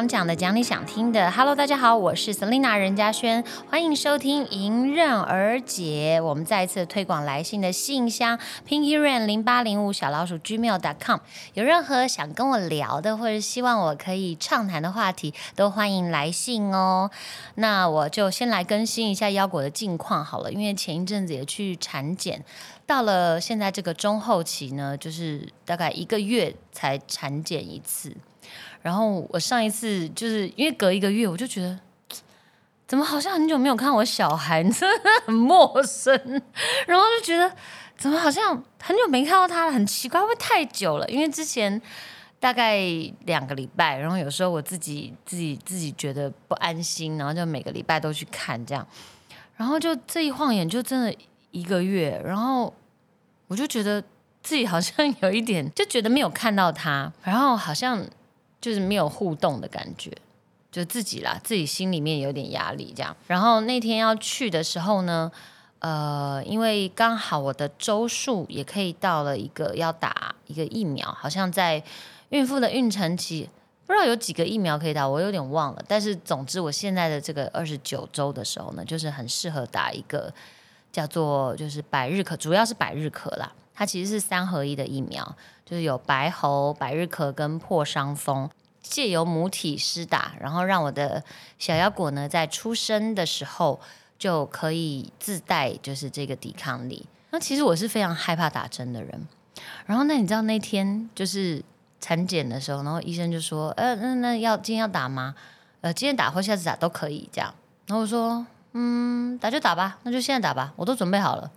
听你想讲的，讲你想听的。Hello，大家好，我是 Selina 任嘉轩，欢迎收听迎刃而解。我们再一次推广来信的信箱 p i n k y r a n 零八零五小老鼠 Gmail.com。有任何想跟我聊的，或者希望我可以畅谈的话题，都欢迎来信哦。那我就先来更新一下腰果的近况好了，因为前一阵子也去产检，到了现在这个中后期呢，就是大概一个月才产检一次。然后我上一次就是因为隔一个月，我就觉得怎么好像很久没有看我小孩，真的很陌生。然后就觉得怎么好像很久没看到他了，很奇怪，会不会太久了？因为之前大概两个礼拜，然后有时候我自己自己自己觉得不安心，然后就每个礼拜都去看这样。然后就这一晃眼就真的一个月，然后我就觉得自己好像有一点就觉得没有看到他，然后好像。就是没有互动的感觉，就自己啦，自己心里面有点压力这样。然后那天要去的时候呢，呃，因为刚好我的周数也可以到了一个要打一个疫苗，好像在孕妇的孕程期，不知道有几个疫苗可以打，我有点忘了。但是总之，我现在的这个二十九周的时候呢，就是很适合打一个叫做就是百日咳，主要是百日咳啦。它其实是三合一的疫苗，就是有白喉、百日咳跟破伤风，借由母体施打，然后让我的小腰果呢在出生的时候就可以自带就是这个抵抗力。那其实我是非常害怕打针的人，然后那你知道那天就是产检的时候，然后医生就说：“呃，那那要今天要打吗？呃，今天打或下次打都可以。”这样，然后我说：“嗯，打就打吧，那就现在打吧，我都准备好了。”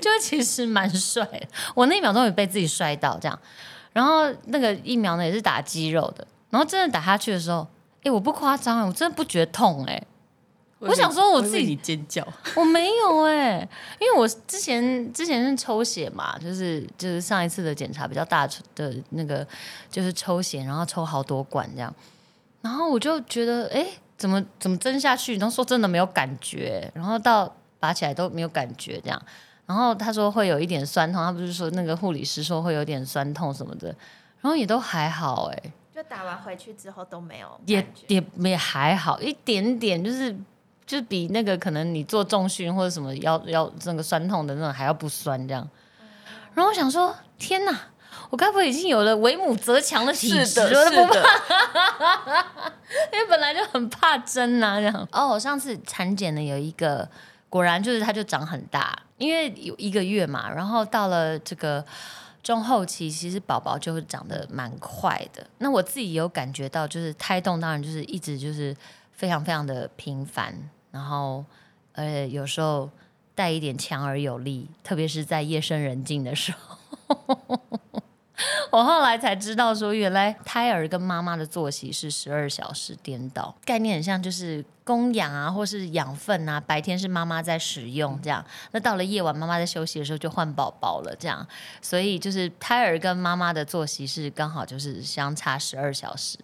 就其实蛮帅，我那一秒钟也被自己帅到这样，然后那个疫苗呢也是打肌肉的，然后真的打下去的时候，哎，我不夸张，我真的不觉得痛哎，我想说我自己尖叫，我没有哎，因为我之前之前是抽血嘛，就是就是上一次的检查比较大的那个就是抽血，然后抽好多管这样，然后我就觉得哎，怎么怎么针下去，然后说真的没有感觉，然后到拔起来都没有感觉这样。然后他说会有一点酸痛，他不是说那个护理师说会有点酸痛什么的，然后也都还好哎，就打完回去之后都没有，也也也还好一点点，就是就是比那个可能你做重训或者什么要要那个酸痛的那种还要不酸这样。然后我想说，天哪，我该不会已经有了为母则强的体质了？不怕，因为本来就很怕针呐这样。哦，我上次产检的有一个。果然就是它就长很大，因为有一个月嘛，然后到了这个中后期，其实宝宝就会长得蛮快的。那我自己有感觉到，就是胎动当然就是一直就是非常非常的频繁，然后呃有时候带一点强而有力，特别是在夜深人静的时候。我后来才知道，说原来胎儿跟妈妈的作息是十二小时颠倒，概念很像就是供氧啊，或是养分啊，白天是妈妈在使用，这样，那到了夜晚妈妈在休息的时候就换宝宝了，这样，所以就是胎儿跟妈妈的作息是刚好就是相差十二小时，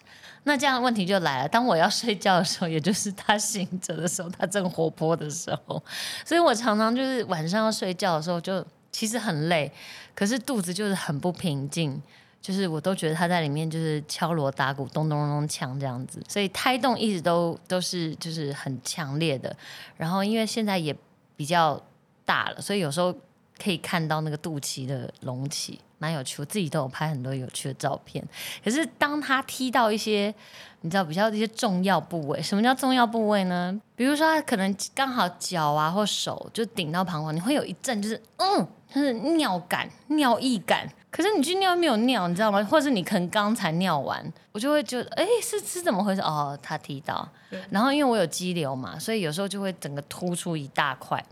那这样问题就来了，当我要睡觉的时候，也就是他醒着的时候，他正活泼的时候，所以我常常就是晚上要睡觉的时候就。其实很累，可是肚子就是很不平静，就是我都觉得他在里面就是敲锣打鼓、咚咚咚咚锵这样子，所以胎动一直都都是就是很强烈的。然后因为现在也比较大了，所以有时候可以看到那个肚脐的隆起，蛮有趣。我自己都有拍很多有趣的照片。可是当他踢到一些你知道比较一些重要部位，什么叫重要部位呢？比如说他可能刚好脚啊或手就顶到膀胱，你会有一阵就是嗯。就是尿感、尿意感，可是你去尿没有尿，你知道吗？或者你可能刚才尿完，我就会觉得，哎，是是怎么回事？哦，他提到，然后因为我有肌瘤嘛，所以有时候就会整个突出一大块，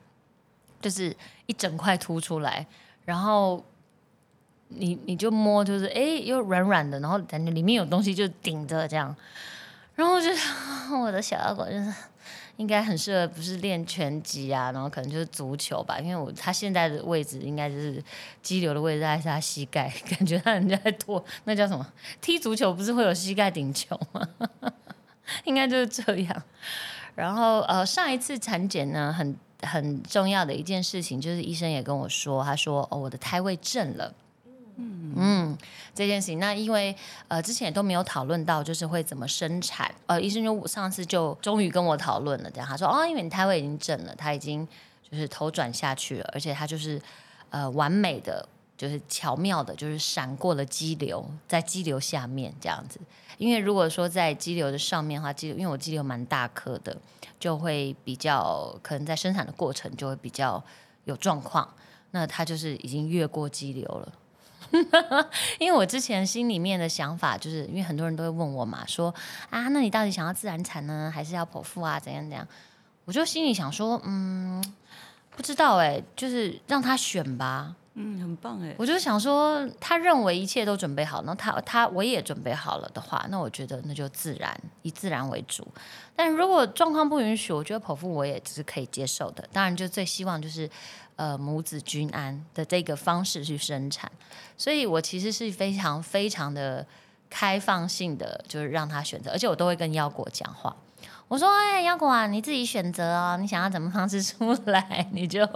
就是一整块凸出来，然后你你就摸，就是哎，又软软的，然后感觉里面有东西就顶着这样，然后就 我的小腰果就是。应该很适合，不是练拳击啊，然后可能就是足球吧，因为我他现在的位置应该就是肌瘤的位置在他膝盖，感觉他人家在拖，那叫什么？踢足球不是会有膝盖顶球吗？应该就是这样。然后呃，上一次产检呢，很很重要的一件事情就是医生也跟我说，他说哦，我的胎位正了。嗯，这件事情，那因为呃之前也都没有讨论到，就是会怎么生产。呃，医生就上次就终于跟我讨论了，这样他说哦，因为你胎位已经正了，他已经就是头转下去了，而且他就是呃完美的，就是巧妙的，就是闪过了肌瘤，在肌瘤下面这样子。因为如果说在肌瘤的上面的话，肌因为我肌瘤蛮大颗的，就会比较可能在生产的过程就会比较有状况。那他就是已经越过肌瘤了。因为我之前心里面的想法，就是因为很多人都会问我嘛，说啊，那你到底想要自然产呢，还是要剖腹啊？怎样怎样？我就心里想说，嗯，不知道哎，就是让他选吧。嗯，很棒哎。我就想说，他认为一切都准备好，那他他我也准备好了的话，那我觉得那就自然，以自然为主。但如果状况不允许，我觉得剖腹我也是可以接受的。当然，就最希望就是。呃，母子均安的这个方式去生产，所以我其实是非常非常的开放性的，就是让他选择，而且我都会跟腰果讲话。我说：“哎，腰果啊，你自己选择哦，你想要怎么方式出来，你就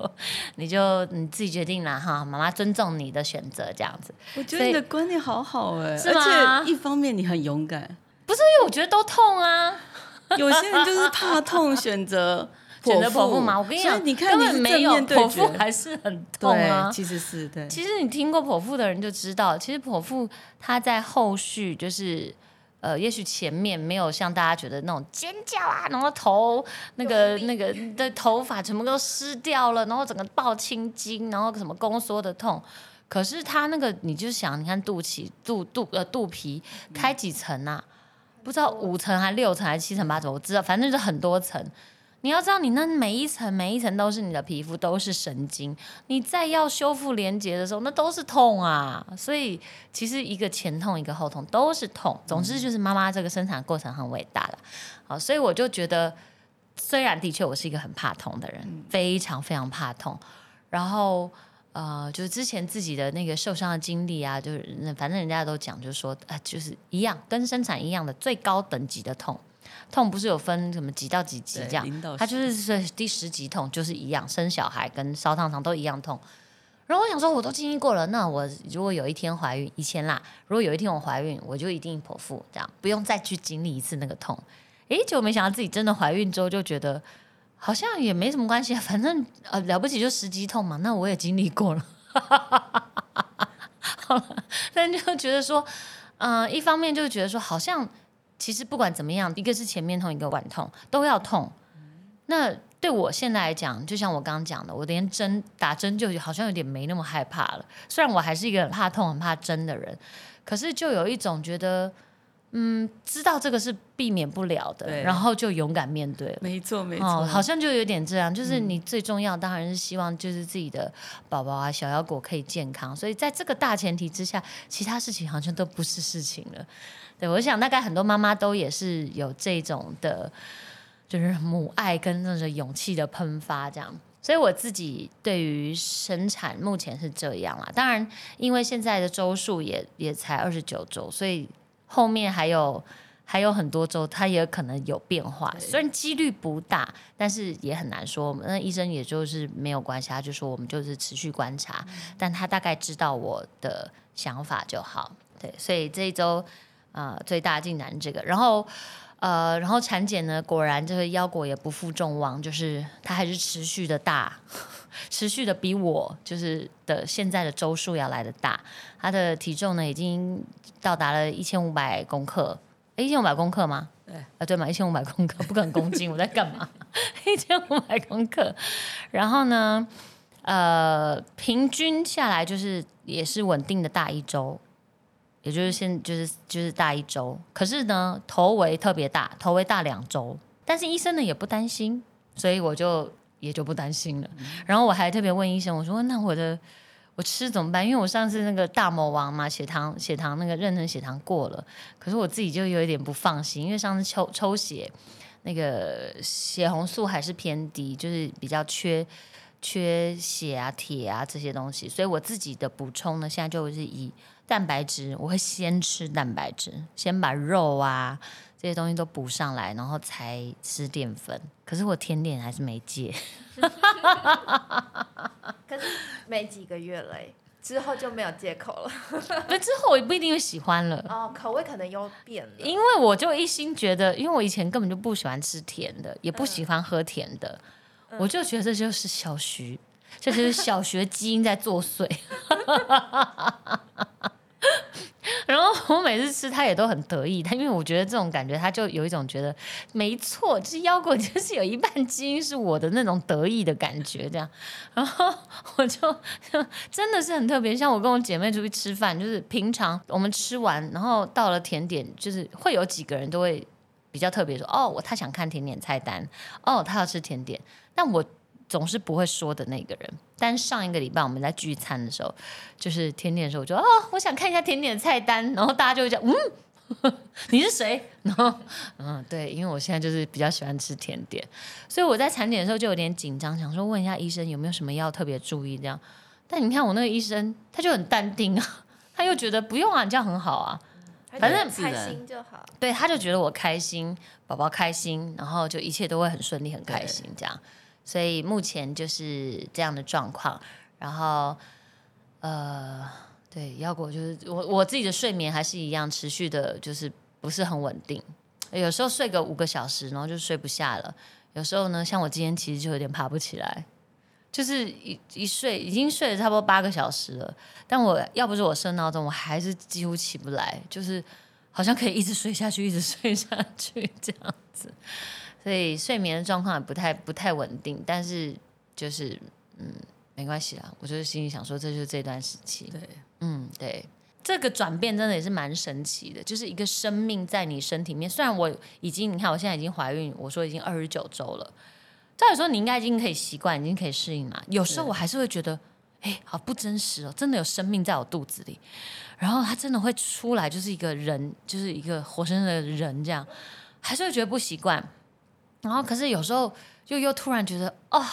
你就你自己决定啦，哈，妈妈尊重你的选择，这样子。”我觉得你的观念好好哎，是吗？一方面你很勇敢，不是因为我觉得都痛啊，有些人就是怕痛，选择。选择剖腹嘛？我跟你讲，你根本没有剖腹还是很痛啊。其实是对。其实你听过剖腹的人就知道，其实剖腹它在后续就是呃，也许前面没有像大家觉得那种尖叫啊，然后头那个那个 的头发全部都湿掉了，然后整个爆青筋，然后什么宫缩的痛。可是他那个你就想，你看肚脐、肚肚呃肚皮开几层啊？不知道五层还六层还是七层八层，我知道，反正就很多层。你要知道，你那每一层每一层都是你的皮肤，都是神经。你再要修复连接的时候，那都是痛啊。所以其实一个前痛一个后痛都是痛。总之就是妈妈这个生产过程很伟大了。好，所以我就觉得，虽然的确我是一个很怕痛的人，非常非常怕痛。然后呃，就是之前自己的那个受伤的经历啊，就是反正人家都讲，就是说啊，就是一样跟生产一样的最高等级的痛。痛不是有分什么几到几级这样，它就是是第十级痛，就是一样，生小孩跟烧烫伤都一样痛。然后我想说，我都经历过了，那我如果有一天怀孕，以前啦，如果有一天我怀孕，我就一定剖腹，这样不用再去经历一次那个痛。诶，结果没想到自己真的怀孕之后，就觉得好像也没什么关系，反正呃了不起就十级痛嘛，那我也经历过了。好了，但就觉得说，嗯，一方面就觉得说好像。其实不管怎么样，一个是前面痛，一个晚痛，都要痛。那对我现在来讲，就像我刚刚讲的，我连针打针就好像有点没那么害怕了。虽然我还是一个很怕痛、很怕针的人，可是就有一种觉得，嗯，知道这个是避免不了的，然后就勇敢面对了。没错，没错，好像就有点这样。就是你最重要，当然是希望就是自己的宝宝啊、小妖果可以健康。所以在这个大前提之下，其他事情好像都不是事情了。对，我想大概很多妈妈都也是有这种的，就是母爱跟那种勇气的喷发这样。所以我自己对于生产目前是这样啦。当然，因为现在的周数也也才二十九周，所以后面还有还有很多周，它也可能有变化。虽然几率不大，但是也很难说。那医生也就是没有关系，他就说我们就是持续观察，但他大概知道我的想法就好。对，所以这一周。啊，最大进展这个，然后，呃，然后产检呢，果然这个腰果也不负众望，就是它还是持续的大，持续的比我就是的现在的周数要来的大，它的体重呢已经到达了一千五百公克，一千五百公克吗？对，啊对嘛，一千五百公克，不可能公斤，我在干嘛？一千五百公克，然后呢，呃，平均下来就是也是稳定的大一周。也就是现就是就是大一周，可是呢头围特别大，头围大两周，但是医生呢也不担心，所以我就也就不担心了。然后我还特别问医生，我说那我的我吃怎么办？因为我上次那个大魔王嘛，血糖血糖那个妊娠血糖过了，可是我自己就有一点不放心，因为上次抽抽血那个血红素还是偏低，就是比较缺缺血啊铁啊这些东西，所以我自己的补充呢现在就是以。蛋白质，我会先吃蛋白质，先把肉啊这些东西都补上来，然后才吃淀粉。可是我甜点还是没戒，可是没几个月了，之后就没有借口了。那之后我也不一定会喜欢了。哦，口味可能又变了。因为我就一心觉得，因为我以前根本就不喜欢吃甜的，也不喜欢喝甜的，我就觉得这就是小徐，这就是小学基因在作祟。然后我每次吃，他也都很得意。他因为我觉得这种感觉，他就有一种觉得没错，就是腰果就是有一半基因是我的那种得意的感觉，这样。然后我就真的是很特别，像我跟我姐妹出去吃饭，就是平常我们吃完，然后到了甜点，就是会有几个人都会比较特别说，哦，我他想看甜点菜单，哦，他要吃甜点，但我。总是不会说的那个人，但上一个礼拜我们在聚餐的时候，就是甜点的时候，我就哦，我想看一下甜点的菜单，然后大家就会讲，嗯，你是谁？然后嗯，对，因为我现在就是比较喜欢吃甜点，所以我在产检的时候就有点紧张，想说问一下医生有没有什么要特别注意这样。但你看我那个医生，他就很淡定啊，他又觉得不用啊，你这样很好啊，反正开心就好。对，他就觉得我开心，宝宝开心，然后就一切都会很顺利，很开心这样。所以目前就是这样的状况，然后，呃，对，腰果就是我我自己的睡眠还是一样持续的，就是不是很稳定，有时候睡个五个小时，然后就睡不下了。有时候呢，像我今天其实就有点爬不起来，就是一一睡已经睡了差不多八个小时了，但我要不是我设闹钟，我还是几乎起不来，就是好像可以一直睡下去，一直睡下去这样子。所以睡眠的状况也不太不太稳定，但是就是嗯没关系啦，我就是心里想说这就是这段时期，对，嗯对，这个转变真的也是蛮神奇的，就是一个生命在你身体里面，虽然我已经你看我现在已经怀孕，我说已经二十九周了，照理说你应该已经可以习惯，已经可以适应嘛，有时候我还是会觉得，哎，好不真实哦，真的有生命在我肚子里，然后它真的会出来，就是一个人，就是一个活生生的人这样，还是会觉得不习惯。然后，可是有时候又又突然觉得，哦，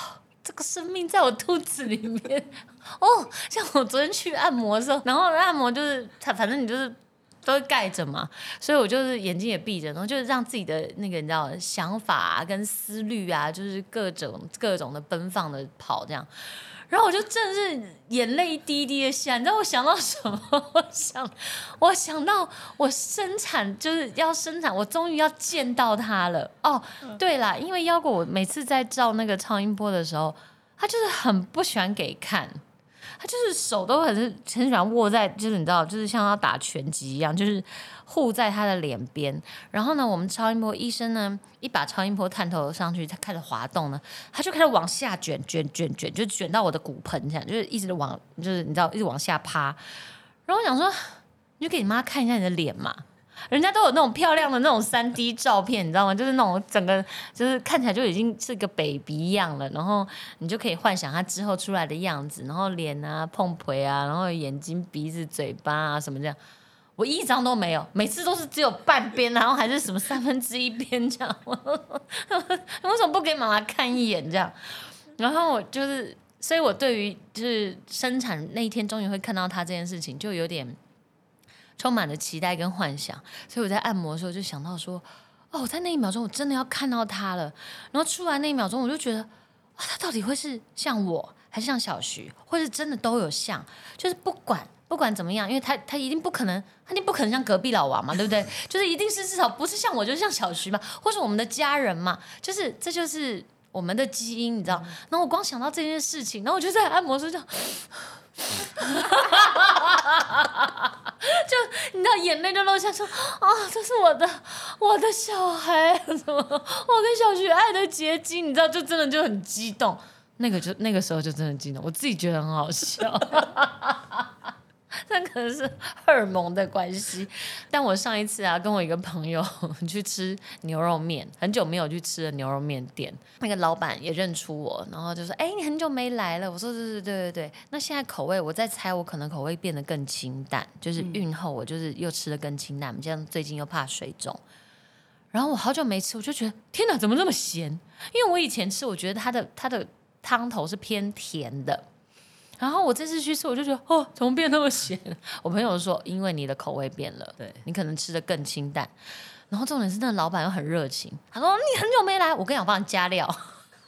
这个生命在我肚子里面，哦，像我昨天去按摩的时候，然后按摩就是，反正你就是都盖着嘛，所以我就是眼睛也闭着，然后就是让自己的那个你知道想法、跟思虑啊，就是各种各种的奔放的跑这样。然后我就真的是眼泪一滴滴的下，你知道我想到什么？我想，我想到我生产就是要生产，我终于要见到他了。哦，对啦，因为腰果我每次在照那个超音波的时候，他就是很不喜欢给看。他就是手都很是很喜欢握在，就是你知道，就是像要打拳击一样，就是护在他的脸边。然后呢，我们超音波医生呢，一把超音波探头上去，他开始滑动呢，他就开始往下卷卷卷卷，就卷到我的骨盆这样，就是一直往，就是你知道，一直往下趴。然后我想说，你就给你妈看一下你的脸嘛。人家都有那种漂亮的那种三 D 照片，你知道吗？就是那种整个就是看起来就已经是个 baby 样了，然后你就可以幻想他之后出来的样子，然后脸啊、碰腿啊，然后眼睛、鼻子、嘴巴啊什么这样，我一张都没有，每次都是只有半边，然后还是什么三分之一边这样。为什么不给妈妈看一眼这样？然后我就是，所以我对于就是生产那一天终于会看到他这件事情，就有点。充满了期待跟幻想，所以我在按摩的时候就想到说，哦，在那一秒钟我真的要看到他了。然后出来那一秒钟，我就觉得，哇，他到底会是像我，还是像小徐，或是真的都有像？就是不管不管怎么样，因为他他一定不可能，他一定不可能像隔壁老王嘛，对不对？就是一定是至少不是像我，就是像小徐嘛，或是我们的家人嘛，就是这就是我们的基因，你知道？然后我光想到这件事情，然后我就在按摩时就。就你知道，眼泪就落下，说啊，这是我的，我的小孩，什么，我跟小徐爱的结晶，你知道，就真的就很激动，那个就那个时候就真的激动，我自己觉得很好笑。那可能是荷尔蒙的关系，但我上一次啊，跟我一个朋友 去吃牛肉面，很久没有去吃的牛肉面店，那个老板也认出我，然后就说：“哎，你很久没来了。”我说：“对对对对对。”那现在口味，我在猜，我可能口味变得更清淡，就是孕后我就是又吃的更清淡，这样最近又怕水肿，然后我好久没吃，我就觉得天哪，怎么这么咸？因为我以前吃，我觉得它的它的汤头是偏甜的。然后我这次去吃，我就觉得哦，怎么变那么咸？我朋友说，因为你的口味变了，对你可能吃的更清淡。然后重点是，那个老板又很热情，他说你很久没来，我跟你讲，帮你加料。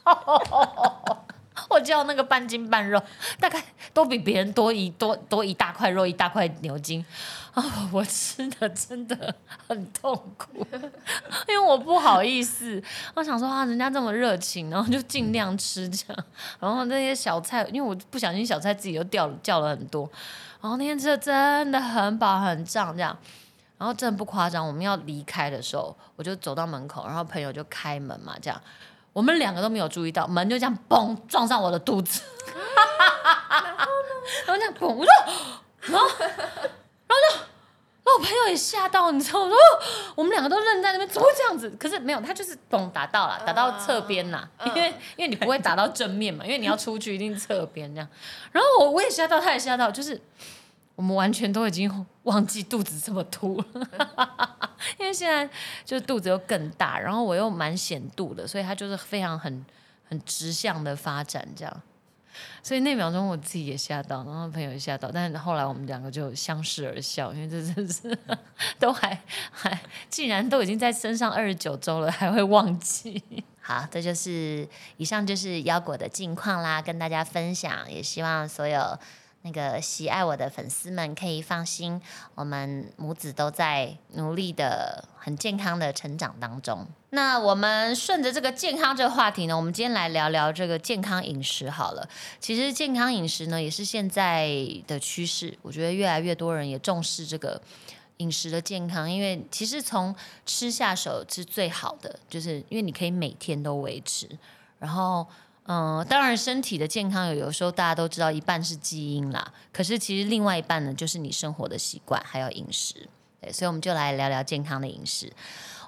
我叫那个半斤半肉，大概都比别人多一多多一大块肉，一大块牛筋啊！我吃的真的很痛苦，因为我不好意思，我想说啊，人家这么热情，然后就尽量吃这样。然后那些小菜，因为我不小心小菜自己又掉了叫了很多，然后那天吃的真的很饱很胀这样。然后真的不夸张，我们要离开的时候，我就走到门口，然后朋友就开门嘛，这样。我们两个都没有注意到，门就这样嘣撞上我的肚子，然后这样嘣，我说，然后，然后就，然后我朋友也吓到，你知道吗？我们两个都愣在那边，怎么会这样子？可是没有，他就是嘣打到了，打到侧边呐，因为因为你不会打到正面嘛，因为你要出去一定侧边这样。然后我我也吓到，他也吓到，就是我们完全都已经忘记肚子这么凸了。因为现在就是肚子又更大，然后我又蛮显肚的，所以它就是非常很很直向的发展这样。所以那秒钟我自己也吓到，然后朋友也吓到，但是后来我们两个就相视而笑，因为这真是都还还，竟然都已经在身上二十九周了，还会忘记。好，这就是以上就是腰果的近况啦，跟大家分享，也希望所有。那个喜爱我的粉丝们可以放心，我们母子都在努力的、很健康的成长当中。那我们顺着这个健康这个话题呢，我们今天来聊聊这个健康饮食好了。其实健康饮食呢，也是现在的趋势。我觉得越来越多人也重视这个饮食的健康，因为其实从吃下手是最好的，就是因为你可以每天都维持，然后。嗯，当然，身体的健康有有时候大家都知道，一半是基因啦。可是其实另外一半呢，就是你生活的习惯还有饮食。对，所以我们就来聊聊健康的饮食。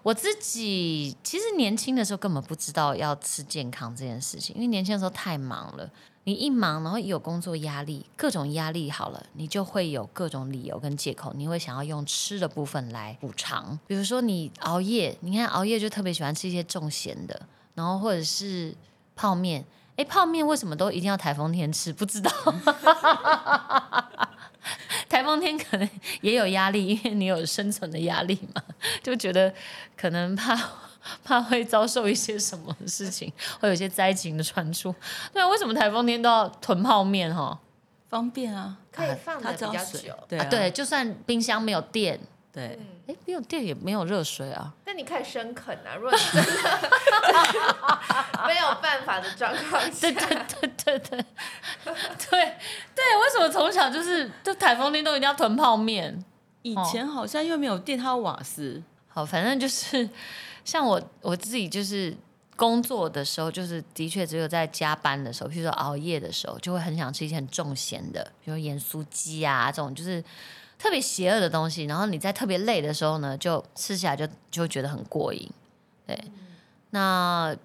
我自己其实年轻的时候根本不知道要吃健康这件事情，因为年轻的时候太忙了。你一忙，然后有工作压力，各种压力好了，你就会有各种理由跟借口，你会想要用吃的部分来补偿。比如说你熬夜，你看熬夜就特别喜欢吃一些重咸的，然后或者是。泡面，哎，泡面为什么都一定要台风天吃？不知道，台风天可能也有压力，因为你有生存的压力嘛，就觉得可能怕怕会遭受一些什么事情，会有一些灾情的传出。对啊，为什么台风天都要囤泡面？哈，方便啊，可以放的比较久。对对，就算冰箱没有电。对，哎，没有电也没有热水啊。那你可以生啃啊，如果你真的 没有办法的状况下。对对对对对 对对，为什么从小就是就台风天都一定要囤泡面？以前好像又没有电，它有瓦斯。好，反正就是像我我自己就是工作的时候，就是的确只有在加班的时候，譬如说熬夜的时候，就会很想吃一些很重咸的，比如盐酥鸡啊这种，就是。特别邪恶的东西，然后你在特别累的时候呢，就吃起来就就觉得很过瘾。对，那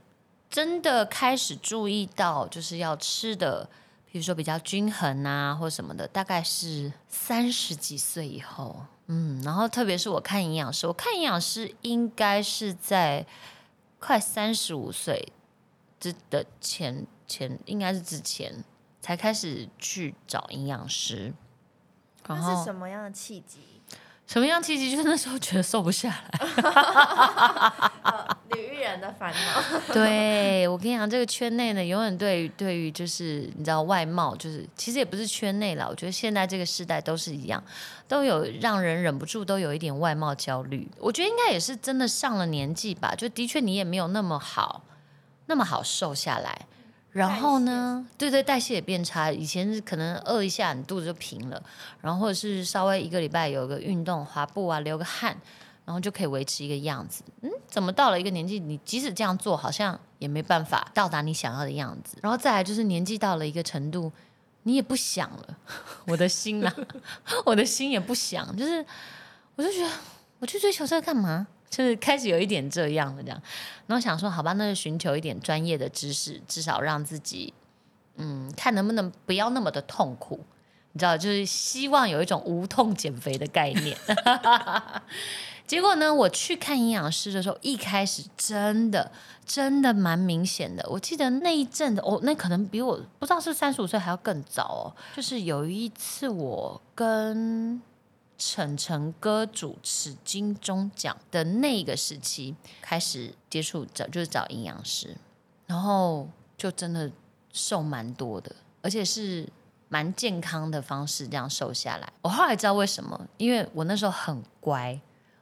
真的开始注意到就是要吃的，比如说比较均衡啊，或什么的，大概是三十几岁以后。嗯，然后特别是我看营养师，我看营养师应该是在快三十五岁之的前前，应该是之前才开始去找营养师。那是什么样的契机？什么样契机？就是那时候觉得瘦不下来。女艺人的烦恼。对我跟你讲，这个圈内呢，永远对于对于就是你知道外貌，就是其实也不是圈内了。我觉得现在这个时代都是一样，都有让人忍不住都有一点外貌焦虑。我觉得应该也是真的上了年纪吧，就的确你也没有那么好，那么好瘦下来。然后呢？对对，代谢也变差。以前是可能饿一下，你肚子就平了。然后或者是稍微一个礼拜有个运动，滑步啊，流个汗，然后就可以维持一个样子。嗯，怎么到了一个年纪，你即使这样做，好像也没办法到达你想要的样子。然后再来就是年纪到了一个程度，你也不想了。我的心呐，我的心也不想，就是我就觉得我去追求这个干嘛？就是开始有一点这样的这样，然后想说好吧，那就寻求一点专业的知识，至少让自己嗯，看能不能不要那么的痛苦，你知道，就是希望有一种无痛减肥的概念。结果呢，我去看营养师的时候，一开始真的真的蛮明显的。我记得那一阵子，哦，那可能比我不知道是三十五岁还要更早哦。就是有一次我跟。晨晨哥主持金钟奖的那个时期，开始接触找就是找营养师，然后就真的瘦蛮多的，而且是蛮健康的方式这样瘦下来。我后来知道为什么，因为我那时候很乖。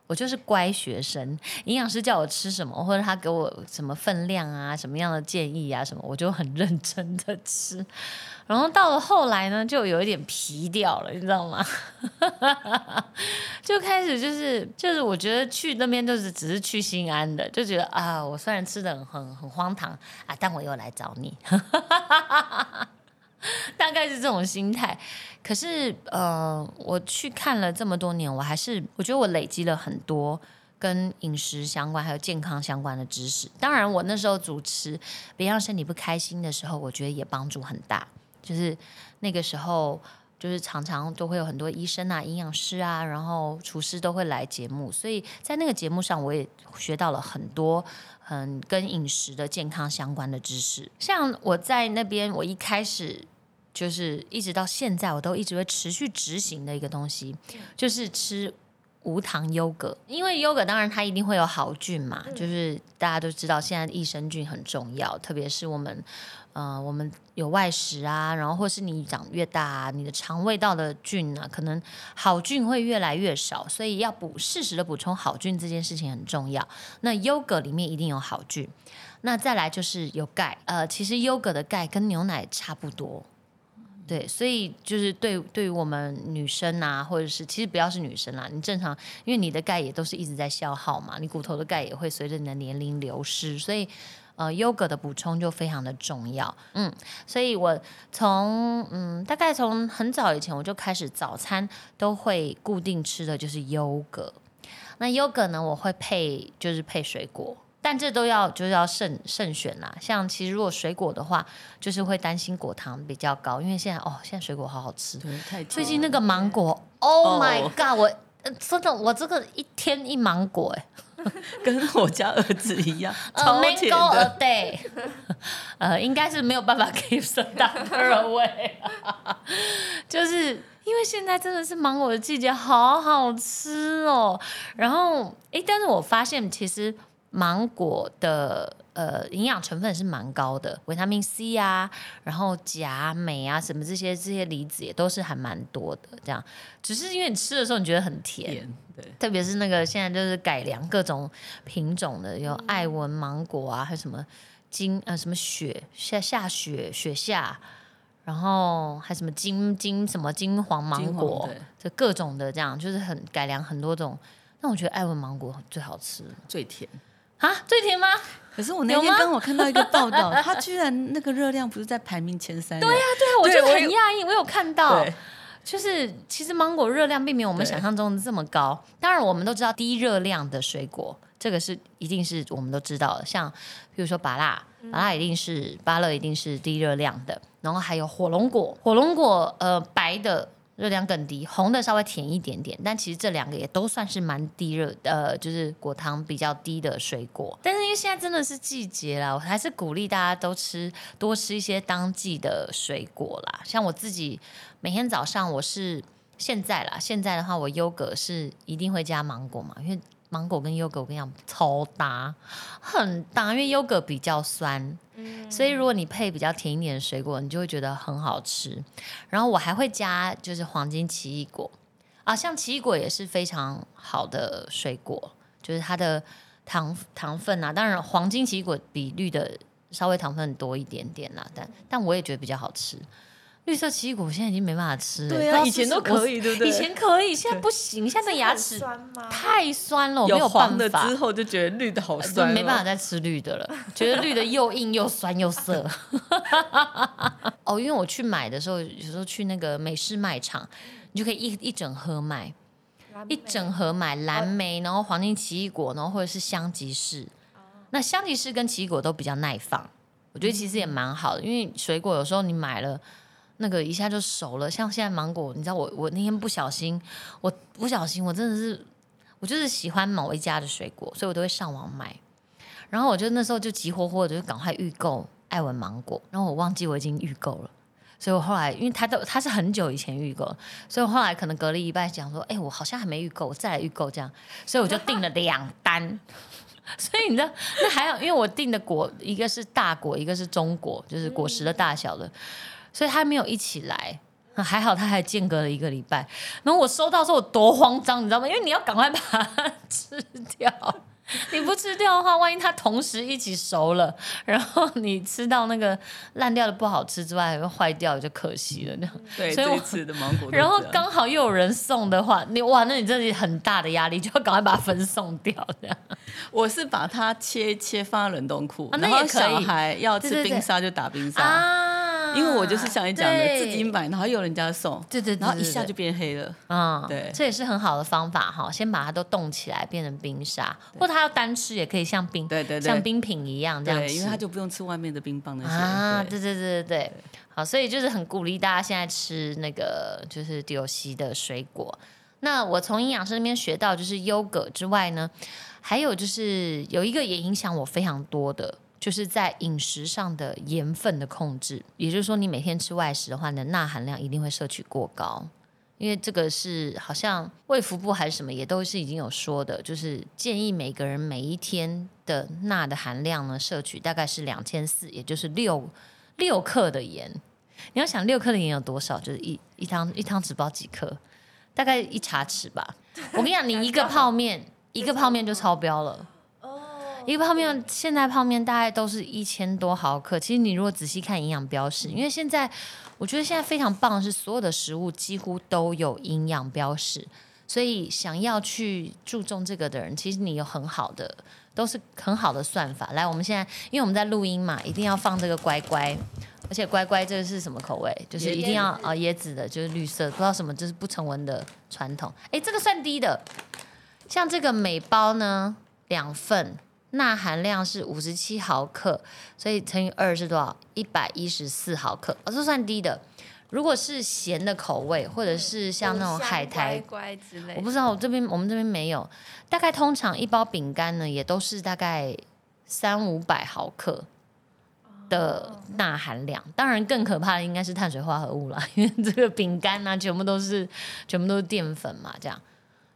我就是乖学生，营养师叫我吃什么，或者他给我什么分量啊、什么样的建议啊什么，我就很认真的吃。然后到了后来呢，就有一点皮掉了，你知道吗？就开始就是就是，我觉得去那边就是只是去心安的，就觉得啊，我虽然吃的很很荒唐啊，但我又来找你。大概是这种心态，可是呃，我去看了这么多年，我还是我觉得我累积了很多跟饮食相关还有健康相关的知识。当然，我那时候主持别让身体不开心的时候，我觉得也帮助很大。就是那个时候，就是常常都会有很多医生啊、营养师啊，然后厨师都会来节目，所以在那个节目上，我也学到了很多很跟饮食的健康相关的知识。像我在那边，我一开始。就是一直到现在，我都一直会持续执行的一个东西，就是吃无糖优格。因为优格当然它一定会有好菌嘛，就是大家都知道现在益生菌很重要，特别是我们呃我们有外食啊，然后或是你长越大，啊你的肠胃道的菌啊，可能好菌会越来越少，所以要补适时的补充好菌这件事情很重要。那优格里面一定有好菌，那再来就是有钙，呃，其实优格的钙跟牛奶差不多。对，所以就是对对于我们女生啊，或者是其实不要是女生啦，你正常，因为你的钙也都是一直在消耗嘛，你骨头的钙也会随着你的年龄流失，所以呃，优格的补充就非常的重要。嗯，所以我从嗯大概从很早以前我就开始早餐都会固定吃的就是优格，那优格呢我会配就是配水果。但这都要就是要慎慎选啦。像其实如果水果的话，就是会担心果糖比较高，因为现在哦，现在水果好好吃。最近那个芒果，Oh my god！我真的我这个一天一芒果哎，跟我家儿子一样，超甜的。day，呃，应该是没有办法给生大二位，就是因为现在真的是芒果的季节，好好吃哦。然后哎，但是我发现其实。芒果的呃营养成分是蛮高的，维他命 C 啊，然后钾、镁啊，什么这些这些离子也都是还蛮多的。这样，只是因为你吃的时候你觉得很甜，对，特别是那个现在就是改良各种品种的，有爱文芒果啊，还有什么金呃什么雪下下雪雪下，然后还什么金金什么金黄芒果，就各种的这样，就是很改良很多种。那我觉得艾文芒果最好吃，最甜。啊，最甜吗？可是我那天刚好看到一个报道，它居然那个热量不是在排名前三。对呀，对呀，我就很讶异，我有看到，就是其实芒果热量并没有我们想象中的这么高。当然，我们都知道低热量的水果，这个是一定是我们都知道的。像比如说芭乐，芭乐一定是芭乐一定是低热量的。然后还有火龙果，火龙果呃白的。热量更低，红的稍微甜一点点，但其实这两个也都算是蛮低热，呃，就是果糖比较低的水果。但是因为现在真的是季节啦，我还是鼓励大家都吃多吃一些当季的水果啦。像我自己每天早上我是现在啦，现在的话我优格是一定会加芒果嘛，因为。芒果跟优格我跟你讲超搭，很搭，因为优格比较酸，所以如果你配比较甜一点的水果，你就会觉得很好吃。然后我还会加就是黄金奇异果啊，像奇异果也是非常好的水果，就是它的糖糖分啊，当然黄金奇异果比绿的稍微糖分多一点点啦，但但我也觉得比较好吃。绿色奇异果现在已经没办法吃了，对啊，以前都可以，对不对？以前可以，现在不行，现在牙齿太酸了，我没有办法。之后就觉得绿的好酸，没办法再吃绿的了，觉得绿的又硬又酸又涩。哦，因为我去买的时候，有时候去那个美式卖场，你就可以一一整盒买，一整盒买蓝莓，然后黄金奇异果，然后或者是香吉士。那香吉士跟奇异果都比较耐放，我觉得其实也蛮好的，因为水果有时候你买了。那个一下就熟了，像现在芒果，你知道我我那天不小心，我不小心，我真的是，我就是喜欢某一家的水果，所以我都会上网买。然后我就那时候就急火火的就赶快预购艾文芒果，然后我忘记我已经预购了，所以我后来因为他都他是很久以前预购，所以我后来可能隔了一半讲说，哎，我好像还没预购，我再来预购这样，所以我就订了两单。所以你知道，那还好，因为我订的果一个是大果，一个是中果，就是果实的大小的，所以他没有一起来。那还好，他还间隔了一个礼拜。然后我收到的时候，我多慌张，你知道吗？因为你要赶快把它吃掉。你不吃掉的话，万一它同时一起熟了，然后你吃到那个烂掉的不好吃之外，还会坏掉，就可惜了。那样，对，所以我这一次的芒果然样，后刚好又有人送的话，你哇，那你这里很大的压力，就要赶快把它分送掉，这样。我是把它切一切放在冷冻库，啊那然后也可以小孩要吃冰沙就打冰沙。啊因为我就是像你讲的，自己买，然后又有人家送，对对对然后一下就变黑了。嗯，对这也是很好的方法哈。先把它都冻起来，变成冰沙，或者它要单吃也可以，像冰对对对像冰品一样这样对，吃。因为它就不用吃外面的冰棒那些。啊，对对对对对对，好，所以就是很鼓励大家现在吃那个就是丢西的水果。那我从营养师那边学到，就是优格之外呢，还有就是有一个也影响我非常多的，就是在饮食上的盐分的控制。也就是说，你每天吃外食的话，你的钠含量一定会摄取过高。因为这个是好像卫福部还是什么，也都是已经有说的，就是建议每个人每一天的钠的含量呢，摄取大概是两千四，也就是六六克的盐。你要想六克的盐有多少，就是一一汤一汤匙包几克，大概一茶匙吧。我跟你讲，你一个泡面一个泡面就超标了。一个泡面，现在泡面大概都是一千多毫克。其实你如果仔细看营养标识，因为现在我觉得现在非常棒的是，所有的食物几乎都有营养标识，所以想要去注重这个的人，其实你有很好的，都是很好的算法。来，我们现在因为我们在录音嘛，一定要放这个乖乖，而且乖乖这个是什么口味？就是一定要啊椰子的，就是绿色，不知道什么，就是不成文的传统。哎，这个算低的，像这个每包呢两份。钠含量是五十七毫克，所以乘以二是多少？一百一十四毫克，哦，这算低的。如果是咸的口味，或者是像那种海苔，乖乖之类的，我不知道，我这边我们这边没有。大概通常一包饼干呢，也都是大概三五百毫克的钠含量。当然，更可怕的应该是碳水化合物啦，因为这个饼干呢、全部都是全部都是淀粉嘛，这样。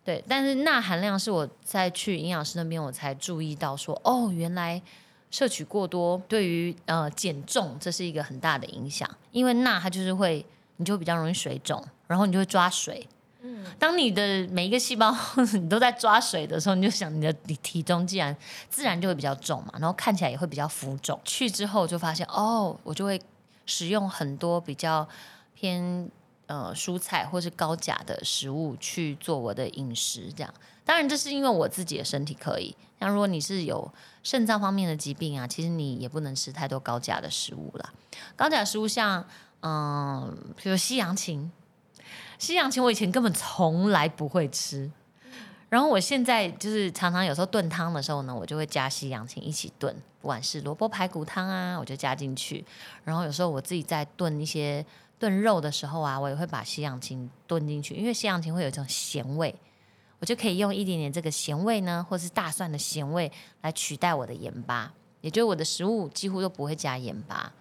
对，但是钠含量是我在去营养师那边我才注意到说，哦，原来摄取过多对于呃减重这是一个很大的影响，因为钠它就是会你就比较容易水肿，然后你就会抓水。嗯，当你的每一个细胞 你都在抓水的时候，你就想你的体体重既然自然就会比较重嘛，然后看起来也会比较浮肿。去之后就发现哦，我就会使用很多比较偏呃蔬菜或是高钾的食物去做我的饮食，这样。当然这是因为我自己的身体可以。像如果你是有肾脏方面的疾病啊，其实你也不能吃太多高钾的食物啦。高钾食物像嗯，比如西洋芹。西洋芹我以前根本从来不会吃，然后我现在就是常常有时候炖汤的时候呢，我就会加西洋芹一起炖，不管是萝卜排骨汤啊，我就加进去。然后有时候我自己在炖一些炖肉的时候啊，我也会把西洋芹炖进去，因为西洋芹会有一种咸味，我就可以用一点点这个咸味呢，或是大蒜的咸味来取代我的盐巴，也就是我的食物几乎都不会加盐巴。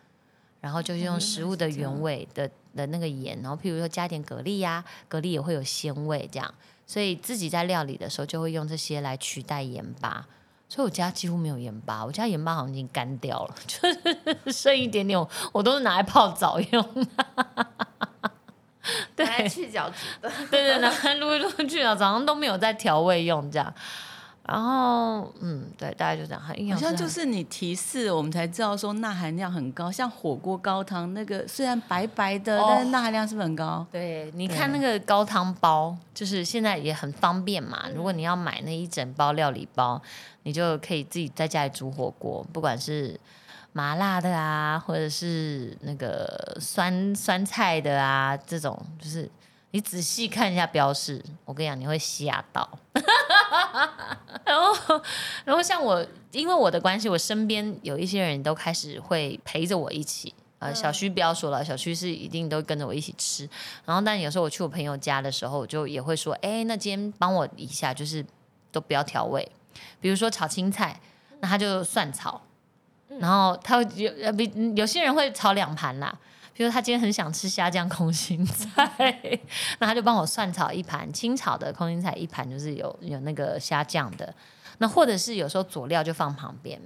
然后就用食物的原味的的那个盐，然后譬如说加点蛤蜊呀、蛤蜊也会有鲜味，这样，所以自己在料理的时候就会用这些来取代盐巴。所以我家几乎没有盐巴，我家盐巴好像已经干掉了，就是剩一点点，我都是拿来泡澡用。对拿来去角质的，对对，拿来撸一撸去角，早上都没有在调味用这样。然后，嗯，对，大概就这样。好像就是你提示我们才知道说钠含量很高，像火锅高汤那个虽然白白的，哦但是钠含量是不是很高？对，你看那个高汤包，就是现在也很方便嘛。如果你要买那一整包料理包，你就可以自己在家里煮火锅，不管是麻辣的啊，或者是那个酸酸菜的啊，这种就是你仔细看一下标示，我跟你讲，你会吓到。然后，然后像我，因为我的关系，我身边有一些人都开始会陪着我一起。呃，小徐不要说了，小徐是一定都跟着我一起吃。然后，但有时候我去我朋友家的时候，我就也会说，哎，那今天帮我一下，就是都不要调味，比如说炒青菜，那他就蒜炒，然后他会有呃，比有些人会炒两盘啦。比如他今天很想吃虾酱空心菜，那他就帮我蒜炒一盘，清炒的空心菜一盘，就是有有那个虾酱的。那或者是有时候佐料就放旁边，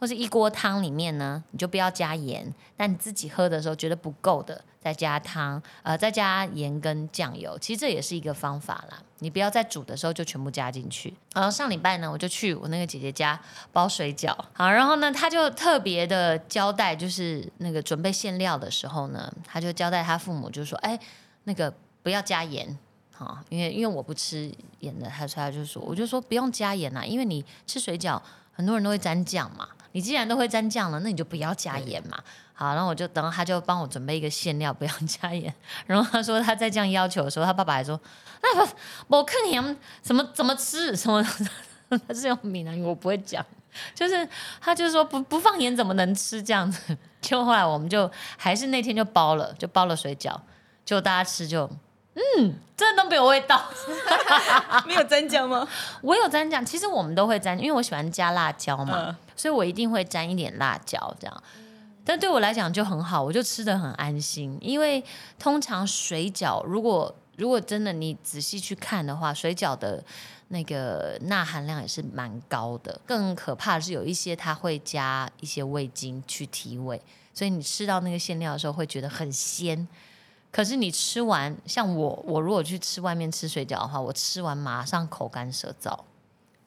或是一锅汤里面呢，你就不要加盐，但你自己喝的时候觉得不够的，再加汤，呃，再加盐跟酱油，其实这也是一个方法啦。你不要在煮的时候就全部加进去。然后上礼拜呢，我就去我那个姐姐家包水饺，好，然后呢，他就特别的交代，就是那个准备馅料的时候呢，他就交代他父母，就说，哎，那个不要加盐。好，因为因为我不吃盐的，他说他就说，我就说不用加盐啦，因为你吃水饺很多人都会沾酱嘛，你既然都会沾酱了，那你就不要加盐嘛。好，然后我就等他就帮我准备一个馅料，不要 加盐。然后他说他在这样要求的时候，他爸爸还说，那不我看你们怎么怎么吃什么，他是用闽南语，我不会讲，就是他就说不不放盐怎么能吃这样子。就后来我们就还是那天就包了，就包了水饺，就大家吃就。嗯，真的都没有味道，没有蘸酱吗？我有蘸酱，其实我们都会蘸，因为我喜欢加辣椒嘛，所以我一定会蘸一点辣椒这样。但对我来讲就很好，我就吃的很安心，因为通常水饺如果如果真的你仔细去看的话，水饺的那个钠含量也是蛮高的。更可怕的是有一些它会加一些味精去提味，所以你吃到那个馅料的时候会觉得很鲜。可是你吃完，像我，我如果去吃外面吃水饺的话，我吃完马上口干舌燥，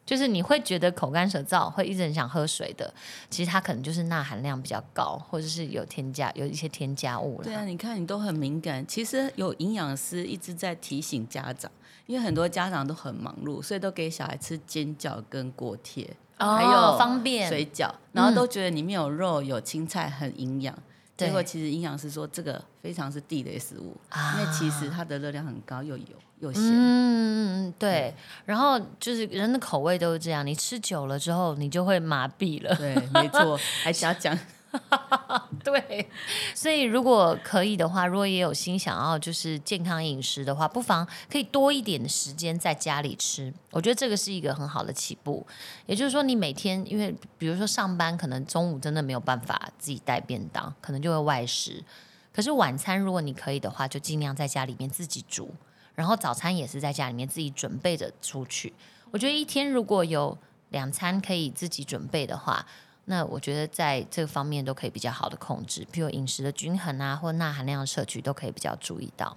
就是你会觉得口干舌燥，会一直很想喝水的。其实它可能就是钠含量比较高，或者是有添加有一些添加物了。对啊，你看你都很敏感。其实有营养师一直在提醒家长，因为很多家长都很忙碌，所以都给小孩吃煎饺跟锅贴，还有方便水饺，然后都觉得里面有肉有青菜很营养。结果其实营养师说这个非常是地雷食物，因为其实它的热量很高，又油又咸。嗯，对。然后就是人的口味都是这样，你吃久了之后，你就会麻痹了。对，没错，还加讲。对，所以如果可以的话，如果也有心想要就是健康饮食的话，不妨可以多一点的时间在家里吃。我觉得这个是一个很好的起步。也就是说，你每天因为比如说上班，可能中午真的没有办法自己带便当，可能就会外食。可是晚餐如果你可以的话，就尽量在家里面自己煮。然后早餐也是在家里面自己准备着出去。我觉得一天如果有两餐可以自己准备的话。那我觉得在这个方面都可以比较好的控制，譬如饮食的均衡啊，或钠含量的摄取都可以比较注意到。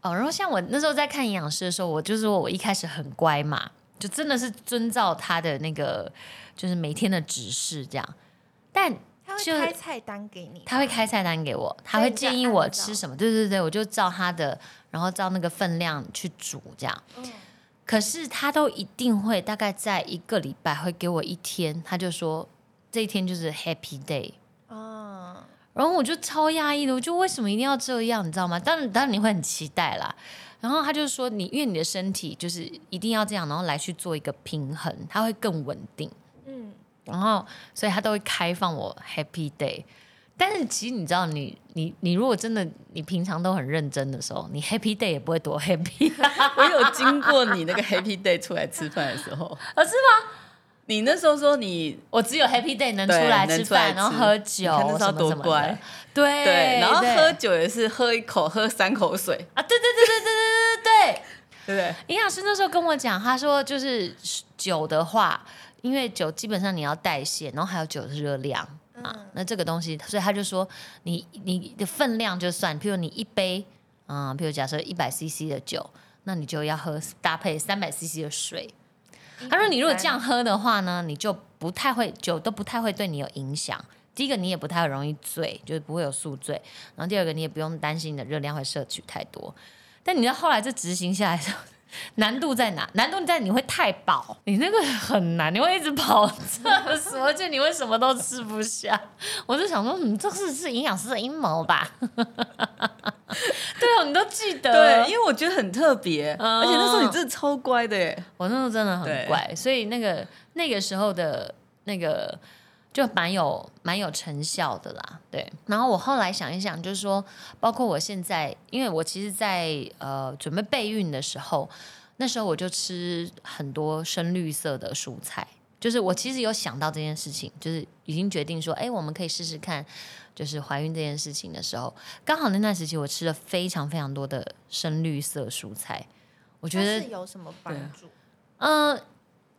哦，然后像我那时候在看营养师的时候，我就是说我一开始很乖嘛，就真的是遵照他的那个就是每天的指示这样。但他会开菜单给你，他会开菜单给我，他会建议我吃什么，对对对，我就照他的，然后照那个分量去煮这样。嗯。可是他都一定会大概在一个礼拜会给我一天，他就说。这一天就是 Happy Day 啊，然后我就超压抑的，我就为什么一定要这样，你知道吗？当然，当然你会很期待啦。然后他就说，你因为你的身体就是一定要这样，然后来去做一个平衡，它会更稳定。嗯，然后所以他都会开放我 Happy Day。但是其实你知道，你你你如果真的你平常都很认真的时候，你 Happy Day 也不会多 Happy。我有经过你那个 Happy Day 出来吃饭的时候，啊，是吗？你那时候说你，我只有 Happy Day 能出来吃饭，然后喝酒，那时候多乖，对对，然后喝酒也是喝一口喝三口水啊，对对对对对对对对对 对对。营养师那时候跟我讲，他说就是酒的话，因为酒基本上你要代谢，然后还有酒的热量啊，那这个东西，所以他就说你你的分量就算，譬如你一杯，嗯，譬如假设一百 CC 的酒，那你就要喝搭配三百 CC 的水。他说：“你如果这样喝的话呢，你就不太会酒都不太会对你有影响。第一个，你也不太容易醉，就是不会有宿醉。然后第二个，你也不用担心你的热量会摄取太多。但你知道后来这执行下来，难度在哪？难度在你会太饱，你那个很难，你会一直跑厕所，而且你会什么都吃不下。我就想说，嗯，这是是营养师的阴谋吧？” 对哦，你都记得？对，因为我觉得很特别，而且那时候你真的超乖的耶。我那时候真的很乖，所以那个那个时候的那个就蛮有蛮有成效的啦。对，然后我后来想一想，就是说，包括我现在，因为我其实，在呃准备备孕的时候，那时候我就吃很多深绿色的蔬菜，就是我其实有想到这件事情，就是已经决定说，哎，我们可以试试看。就是怀孕这件事情的时候，刚好那段时期我吃了非常非常多的深绿色蔬菜，我觉得有什么帮助？嗯，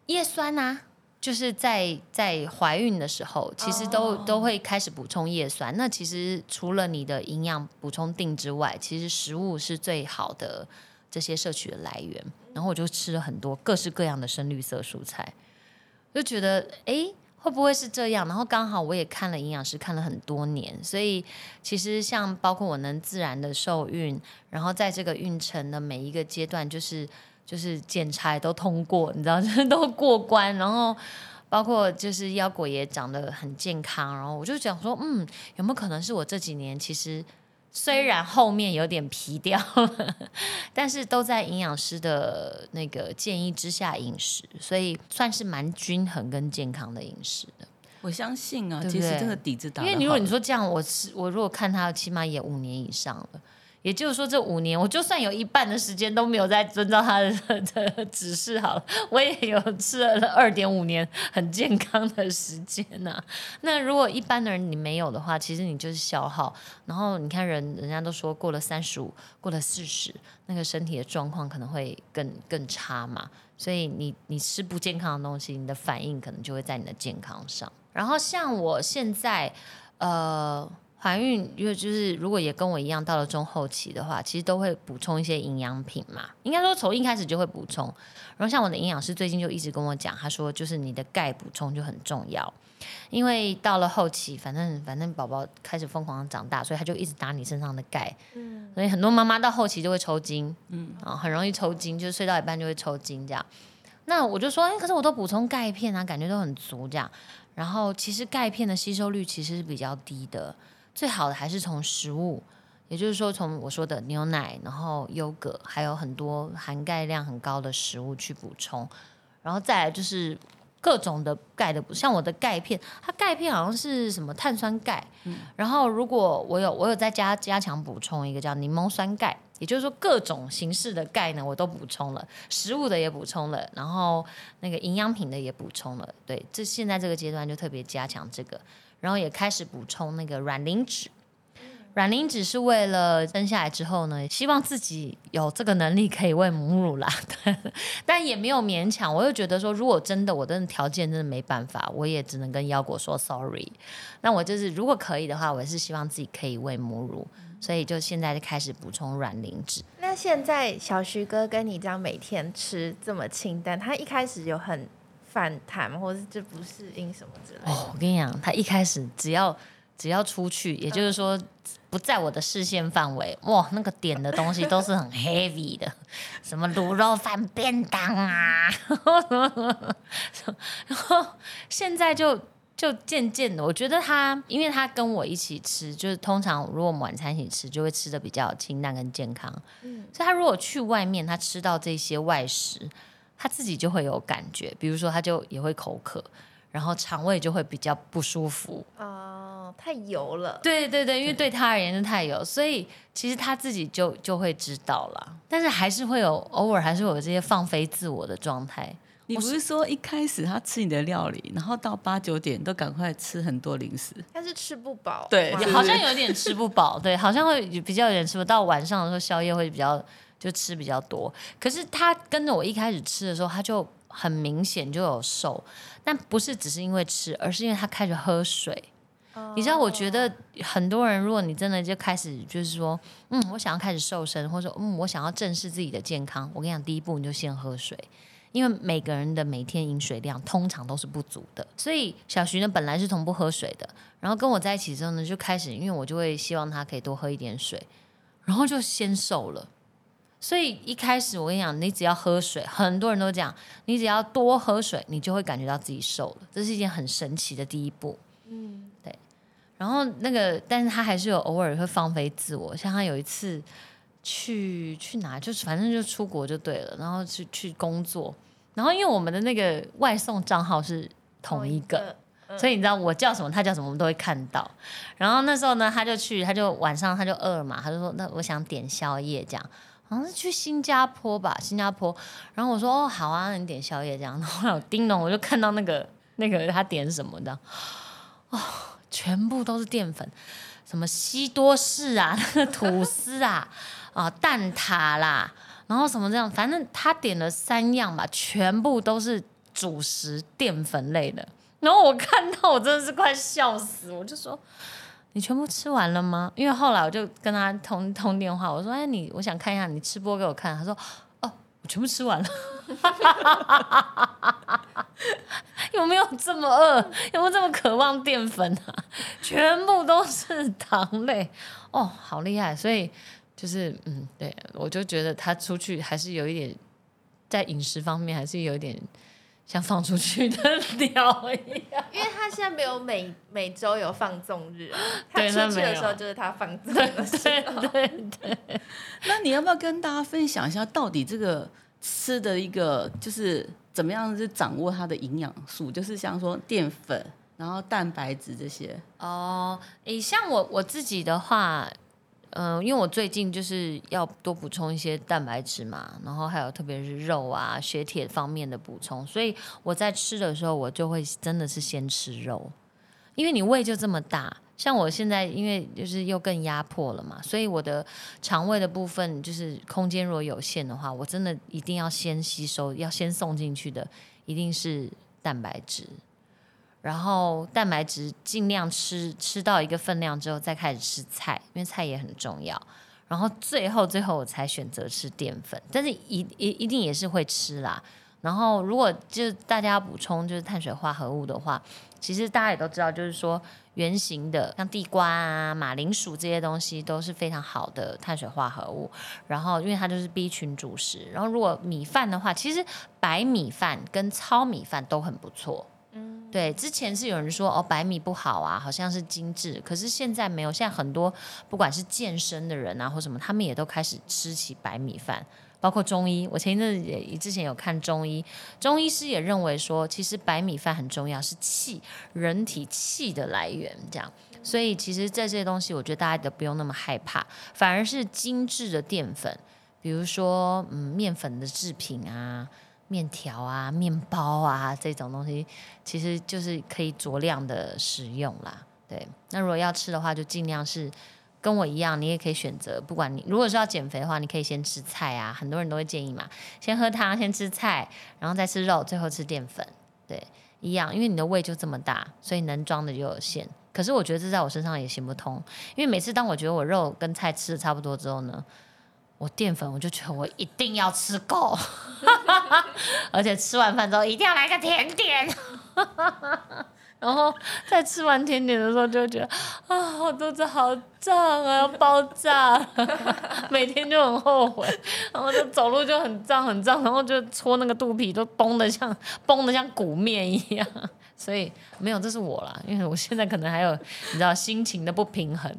叶酸啊，就是在在怀孕的时候，其实都、哦都会开始补充叶酸。那其实除了你的营养补充定之外，其实食物是最好的这些摄取的来源。然后我就吃了很多各式各样的深绿色蔬菜，就觉得诶，会不会是这样？然后刚好我也看了营养师看了很多年，所以其实像包括我能自然的受孕，然后在这个孕程的每一个阶段，就是就是检查也都通过，你知道，就是都过关，然后。包括就是腰果也长得很健康，然后我就想说，嗯，有没有可能是我这几年其实虽然后面有点皮掉了，但是都在营养师的那个建议之下饮食，所以算是蛮均衡跟健康的饮食的。我相信啊，对对其实这个底子打，因为你如果你说这样，我是我如果看他起码也五年以上了，也就是说这五年我就算有一半的时间都没有在遵照他的的指示好了，我也有吃了二点五年很健康的时间呐、那如果一般的人你没有的话，其实你就是消耗，然后你看人人家都说过了三十五，过了四十，那个身体的状况可能会更更差嘛。所以你你吃不健康的东西，你的反应可能就会在你的健康上。然后像我现在，呃，怀孕，因为就是如果也跟我一样到了中后期的话，其实都会补充一些营养品嘛。应该说从一开始就会补充。然后像我的营养师最近就一直跟我讲，他说就是你的钙补充就很重要，因为到了后期，反正反正宝宝开始疯狂长大，所以他就一直打你身上的钙。嗯，所以很多妈妈到后期就会抽筋，嗯，啊，很容易抽筋，就是睡到一半就会抽筋这样。那我就说，哎、可是我都补充钙片啊，感觉都很足这样。然后其实钙片的吸收率其实是比较低的，最好的还是从食物，也就是说从我说的牛奶，然后优格，还有很多含钙量很高的食物去补充。然后再来就是各种的钙的补，像我的钙片，它钙片好像是什么碳酸钙，然后如果我有我有再加加强补充一个叫柠檬酸钙，也就是说各种形式的钙呢我都补充了，食物的也补充了，然后那个营养品的也补充了。对，这现在这个阶段就特别加强这个，然后也开始补充那个软磷脂。软磷脂是为了生下来之后呢，希望自己有这个能力可以喂母乳啦，但也没有勉强。我又觉得说，如果真的我真的条件真的没办法，我也只能跟腰果说 sorry。那我就是如果可以的话，我也是希望自己可以喂母乳，所以就现在就开始补充软磷脂。那现在小徐哥跟你这样每天吃这么清淡，他一开始有很反弹，或是这不适应什么之类的？哦，我跟你讲，他一开始只要只要出去，也就是说不在我的视线范围，哇，那个点的东西都是很 heavy 的，什么卤肉饭便当啊，然后现在就。就渐渐的，我觉得他，因为他跟我一起吃，就是通常如果我们晚餐一起吃，就会吃的比较清淡跟健康。嗯所以他如果去外面，他吃到这些外食，他自己就会有感觉，比如说他就也会口渴，然后肠胃就会比较不舒服。哦，太油了。对对对，因为对他而言是太油，所以其实他自己就就会知道了，但是还是会有偶尔还是会有这些放飞自我的状态。你不是说一开始他吃你的料理，然后到八九点都赶快吃很多零食？但是吃不饱。对好像有点吃不饱，对，好像会比较有点吃不到晚上的时候宵夜会比较就吃比较多。可是他跟着我一开始吃的时候，他就很明显就有瘦，但不是只是因为吃，而是因为他开始喝水。哦你知道，我觉得很多人，如果你真的就开始就是说，嗯，我想要开始瘦身，或者说，嗯，我想要正视自己的健康，我跟你讲，第一步你就先喝水。因为每个人的每天饮水量通常都是不足的，所以小徐呢本来是从不喝水的，然后跟我在一起之后呢，就开始，因为我就会希望他可以多喝一点水，然后就先瘦了。所以一开始我跟你讲，你只要喝水，很多人都讲，你只要多喝水，你就会感觉到自己瘦了，这是一件很神奇的第一步。嗯，对然后那个，但是他还是有偶尔会放飞自我，像他有一次去去哪，就是反正就出国就对了，然后去去工作，然后因为我们的那个外送账号是同一个，嗯所以你知道我叫什么，他叫什么，我们都会看到。然后那时候呢，他就去，他就晚上他就饿了嘛，他就说那我想点宵夜这样。好像是去新加坡吧，新加坡。然后我说哦好啊，你点宵夜这样。然后我叮咚，我就看到那个 那个他点什么的，哦，全部都是淀粉，什么西多士啊，吐司啊，啊蛋挞啦，然后什么这样，反正他点了三样吧，全部都是主食淀粉类的。然后我看到我真的是快笑死，我就说你全部吃完了吗？因为后来我就跟他通通电话，我说哎你我想看一下你吃播给我看，他说哦我全部吃完了。有没有这么饿？有没有这么渴望淀粉啊？全部都是糖类哦，好厉害！所以就是嗯，对我就觉得他出去还是有一点在饮食方面还是有一点像放出去的 鸟一样。因为他现在没有每每周有放纵日啊，他出去的时候就是他放纵的时候。对对，那你要不要跟大家分享一下，到底这个吃的一个就是怎么样是掌握它的营养素？就是像说淀粉，然后蛋白质这些。哦，诶，像我我自己的话，嗯、因为我最近就是要多补充一些蛋白质嘛，然后还有特别是肉啊、血铁方面的补充，所以我在吃的时候，我就会真的是先吃肉，因为你胃就这么大。像我现在因为就是又更压迫了嘛，所以我的肠胃的部分就是空间如果有限的话，我真的一定要先吸收，要先送进去的一定是蛋白质。然后蛋白质尽量吃吃到一个分量之后，再开始吃菜，因为菜也很重要。然后最后最后我才选择吃淀粉，但是一一一定也是会吃啦。然后如果就是大家要补充就是碳水化合物的话，其实大家也都知道，就是说圆形的像地瓜啊、马铃薯这些东西都是非常好的碳水化合物。然后因为它就是 B 群主食。然后如果米饭的话，其实白米饭跟糙米饭都很不错。对，之前是有人说哦，白米不好啊，好像是精致，可是现在没有，现在很多不管是健身的人啊或什么，他们也都开始吃起白米饭，包括中医。我前一阵也之前有看中医，中医师也认为说，其实白米饭很重要，是气，人体气的来源，这样。所以其实这些东西，我觉得大家都不用那么害怕，反而是精致的淀粉，比如说嗯面粉的制品啊。面条啊、面包啊这种东西，其实就是可以酌量的食用啦。对，那如果要吃的话，就尽量是跟我一样，你也可以选择，不管你如果是要减肥的话，你可以先吃菜啊。很多人都会建议嘛，先喝汤，先吃菜，然后再吃肉，最后吃淀粉。对，一样，因为你的胃就这么大，所以能装的就有限。可是我觉得这在我身上也行不通，因为每次当我觉得我肉跟菜吃的差不多之后呢，我淀粉我就觉得我一定要吃够，而且吃完饭之后一定要来个甜点，然后在吃完甜点的时候就觉得啊，我肚子好胀啊，要爆炸，每天就很后悔，然后就走路就很胀很胀，然后就搓那个肚皮都绷得像绷得像鼓面一样。所以没有，这是我啦，因为我现在可能还有你知道心情的不平衡，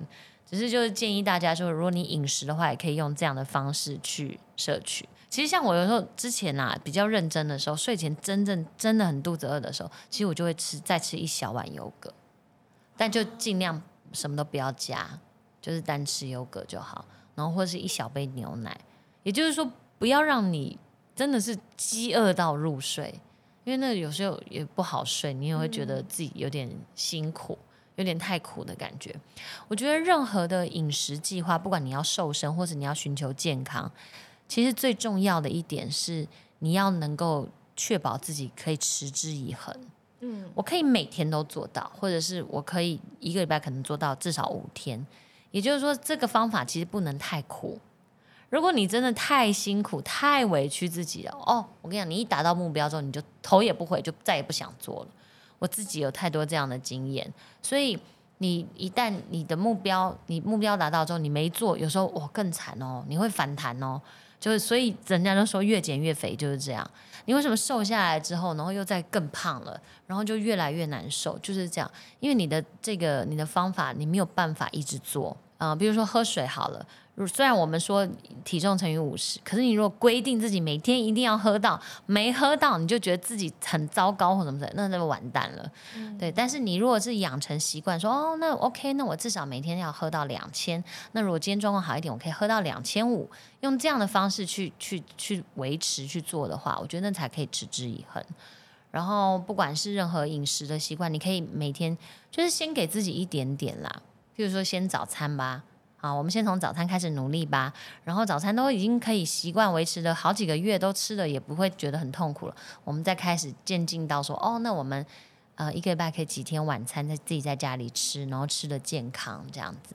只是就是建议大家说，如果你饮食的话，也可以用这样的方式去摄取。其实像我有时候之前啊比较认真的时候，睡前真正真的很肚子饿的时候，其实我就会吃再吃一小碗优格，但就尽量什么都不要加，就是单吃优格就好，然后或者是一小杯牛奶，也就是说不要让你真的是饥饿到入睡，因为那有时候也不好睡，你也会觉得自己有点辛苦。有点太苦的感觉，我觉得任何的饮食计划，不管你要瘦身或者你要寻求健康，其实最重要的一点是你要能够确保自己可以持之以恒。嗯，我可以每天都做到，或者是我可以一个礼拜可能做到至少五天。也就是说，这个方法其实不能太苦。如果你真的太辛苦、太委屈自己了，哦，我跟你讲，你一达到目标之后，你就头也不回，就再也不想做了。我自己有太多这样的经验，所以你一旦你的目标，你目标达到之后，你没做，有时候我更惨哦，你会反弹哦。就是所以人家都说越减越肥就是这样。你为什么瘦下来之后，然后又再更胖了，然后就越来越难受，就是这样。因为你的这个你的方法，你没有办法一直做啊、比如说喝水好了。如虽然我们说体重乘以五十，可是你如果规定自己每天一定要喝到，没喝到你就觉得自己很糟糕或什么的，那就完蛋了。对，但是你如果是养成习惯，说哦，那 OK，那我至少每天要喝到两千。那如果今天状况好一点，我可以喝到两千五，用这样的方式去去去维持去做的话，我觉得那才可以持之以恒。然后不管是任何饮食的习惯，你可以每天就是先给自己一点点啦，譬如说先早餐吧。啊，我们先从早餐开始努力吧。然后早餐都已经可以习惯维持了好几个月，都吃了也不会觉得很痛苦了。我们再开始渐进到说，哦，那我们呃一个礼拜可以几天晚餐在自己在家里吃，然后吃的健康这样子。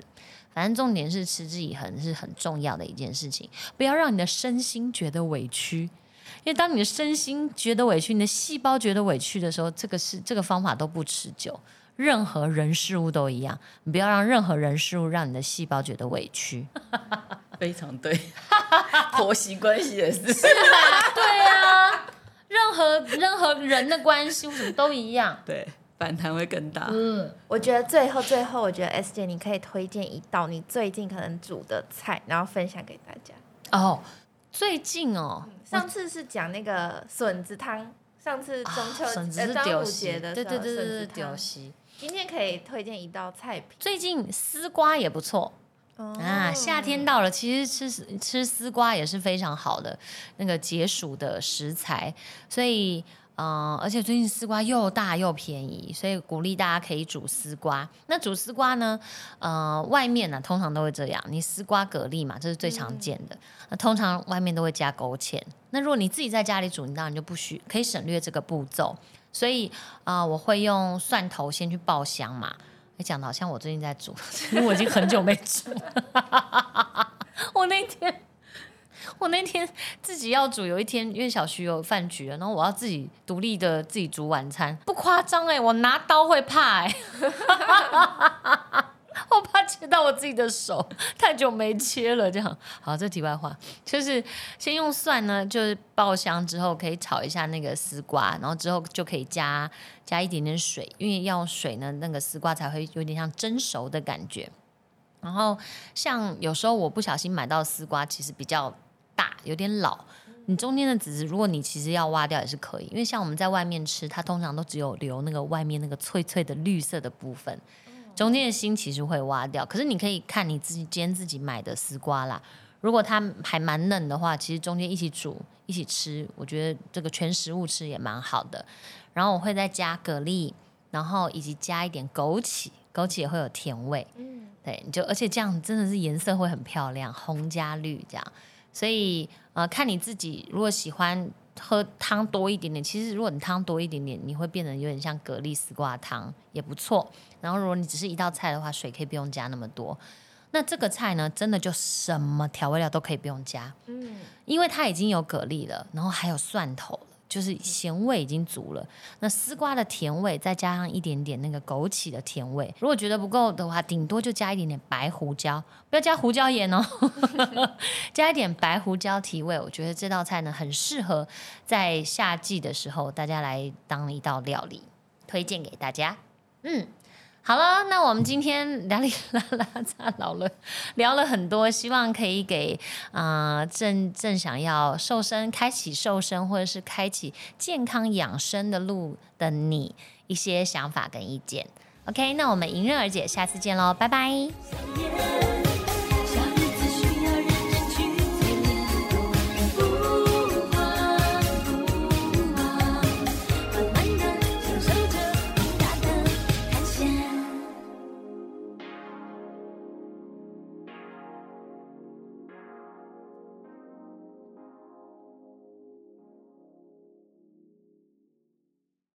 反正重点是持之以恒是很重要的一件事情，不要让你的身心觉得委屈，因为当你的身心觉得委屈，你的细胞觉得委屈的时候，这个是这个方法都不持久。任何人事物都一样，你不要让任何人事物让你的细胞觉得委屈。非常对，婆媳关系也是。对啊，任何任何人的关系什么都一样。对。反弹会更大。嗯，我觉得最后最后，我觉得 S 姐你可以推荐一道你最近可能煮的菜，然后分享给大家。哦，最近哦，上次是讲那个笋子汤，上次中秋节、端午节的对对对对对，丢西。今天可以推荐一道菜品，最近丝瓜也不错。啊，夏天到了，其实吃吃丝瓜也是非常好的那个解暑的食材，所以。嗯，而且最近丝瓜又大又便宜，所以鼓励大家可以煮丝瓜。那煮丝瓜呢？呃，外面呢通常都会这样，你丝瓜蛤蜊嘛，这是最常见的。那通常外面都会加勾芡。那如果你自己在家里煮，你当然就不需可以省略这个步骤。所以啊，我会用蒜头先去爆香嘛。你讲的好像我最近在煮，因为我已经很久没煮。我那天。我那天自己要煮，有一天因为小徐有饭局了，然后我要自己独立的自己煮晚餐，不夸张哎，我拿刀会怕哎，我怕切到我自己的手，太久没切了这样。好，这题外话就是先用蒜呢，就是爆香之后可以炒一下那个丝瓜，然后之后就可以加加一点点水，因为要水呢，那个丝瓜才会有点像蒸熟的感觉。然后像有时候我不小心买到丝瓜，其实比较。大有点老，你中间的籽，如果你其实要挖掉也是可以，因为像我们在外面吃，它通常都只有留那个外面那个脆脆的绿色的部分，中间的心其实会挖掉。可是你可以看你自己今天自己买的丝瓜啦，如果它还蛮嫩的话，其实中间一起煮一起吃，我觉得这个全食物吃也蛮好的。然后我会再加蛤蜊，然后以及加一点枸杞，枸杞也会有甜味，嗯，对，就而且这样真的是颜色会很漂亮，红加绿这样。所以，呃，看你自己，如果喜欢喝汤多一点点，其实如果你汤多一点点，你会变得有点像蛤蜊丝瓜汤，也不错。然后，如果你只是一道菜的话，水可以不用加那么多。那这个菜呢，真的就什么调味料都可以不用加，嗯，因为它已经有蛤蜊了，然后还有蒜头。就是咸味已经足了，那丝瓜的甜味再加上一点点那个枸杞的甜味，如果觉得不够的话，顶多就加一点点白胡椒，不要加胡椒盐哦，加一点白胡椒提味。我觉得这道菜呢很适合在夏季的时候大家来当一道料理，推荐给大家。嗯。好了，那我们今天聊里啦啦杂聊了，聊了很多，希望可以给啊正正想要瘦身、开启瘦身或者是开启健康养生的路的你一些想法跟意见。OK，那我们迎刃而解，下次见喽，拜拜。